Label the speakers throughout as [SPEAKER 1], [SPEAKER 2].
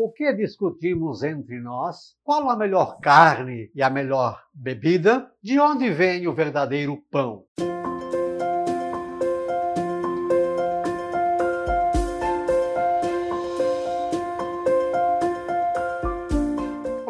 [SPEAKER 1] O que discutimos entre nós? Qual a melhor carne e a melhor bebida? De onde vem o verdadeiro pão?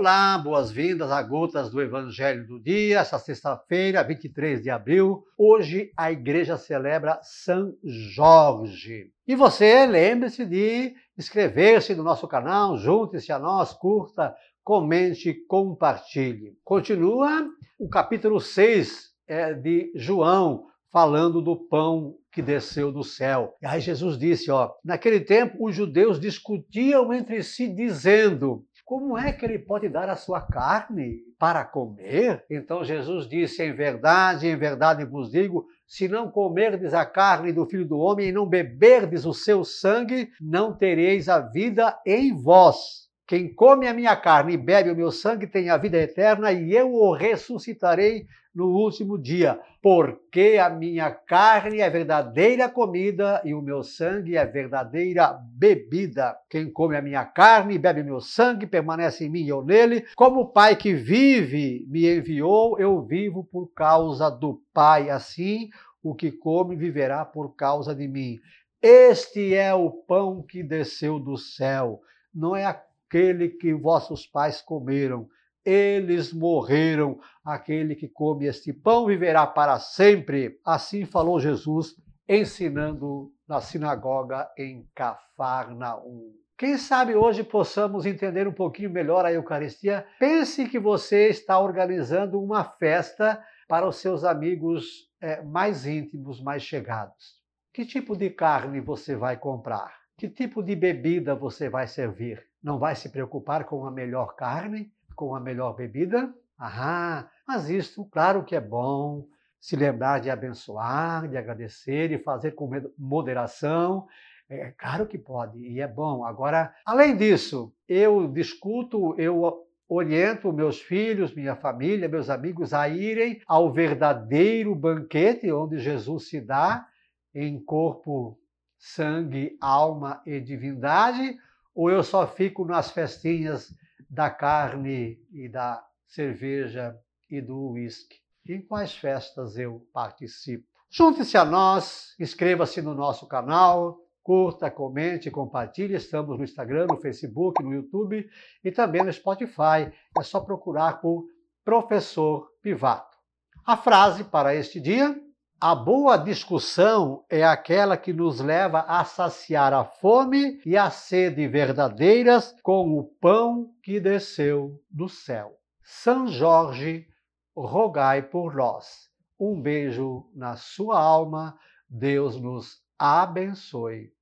[SPEAKER 1] Olá, boas-vindas a Gotas do Evangelho do Dia, esta sexta-feira, 23 de abril. Hoje a igreja celebra São Jorge. E você lembre-se de inscrever-se no nosso canal, junte-se a nós, curta, comente, compartilhe. Continua o capítulo 6 é, de João, falando do pão que desceu do céu. E aí Jesus disse, ó, naquele tempo os judeus discutiam entre si dizendo: como é que ele pode dar a sua carne para comer? Então Jesus disse: Em verdade, em verdade vos digo, se não comerdes a carne do Filho do Homem e não beberdes o seu sangue, não tereis a vida em vós. Quem come a minha carne e bebe o meu sangue tem a vida eterna, e eu o ressuscitarei no último dia. Porque a minha carne é verdadeira comida e o meu sangue é verdadeira bebida. Quem come a minha carne e bebe o meu sangue permanece em mim e eu nele. Como o Pai que vive me enviou, eu vivo por causa do Pai. Assim, o que come viverá por causa de mim. Este é o pão que desceu do céu. Não é a aquele que vossos pais comeram. Eles morreram. Aquele que come este pão viverá para sempre. Assim falou Jesus, ensinando na sinagoga em Cafarnaum. Quem sabe hoje possamos entender um pouquinho melhor a Eucaristia? Pense que você está organizando uma festa para os seus amigos é, mais íntimos, mais chegados. Que tipo de carne você vai comprar? Que tipo de bebida você vai servir? Não vai se preocupar com a melhor carne, com a melhor bebida? Aham, mas isso, claro que é bom, se lembrar de abençoar, de agradecer e fazer com moderação. É claro que pode e é bom. Agora, além disso, eu discuto, eu oriento meus filhos, minha família, meus amigos a irem ao verdadeiro banquete onde Jesus se dá em corpo, sangue, alma e divindade, ou eu só fico nas festinhas da carne e da cerveja e do uísque? Em quais festas eu participo? Junte-se a nós, inscreva-se no nosso canal, curta, comente, compartilhe. Estamos no Instagram, no Facebook, no YouTube e também no Spotify. É só procurar por Professor Pivato. A frase para este dia a boa discussão é aquela que nos leva a saciar a fome e a sede verdadeiras com o pão que desceu do céu. São Jorge, rogai por nós. Um beijo na sua alma. Deus nos abençoe.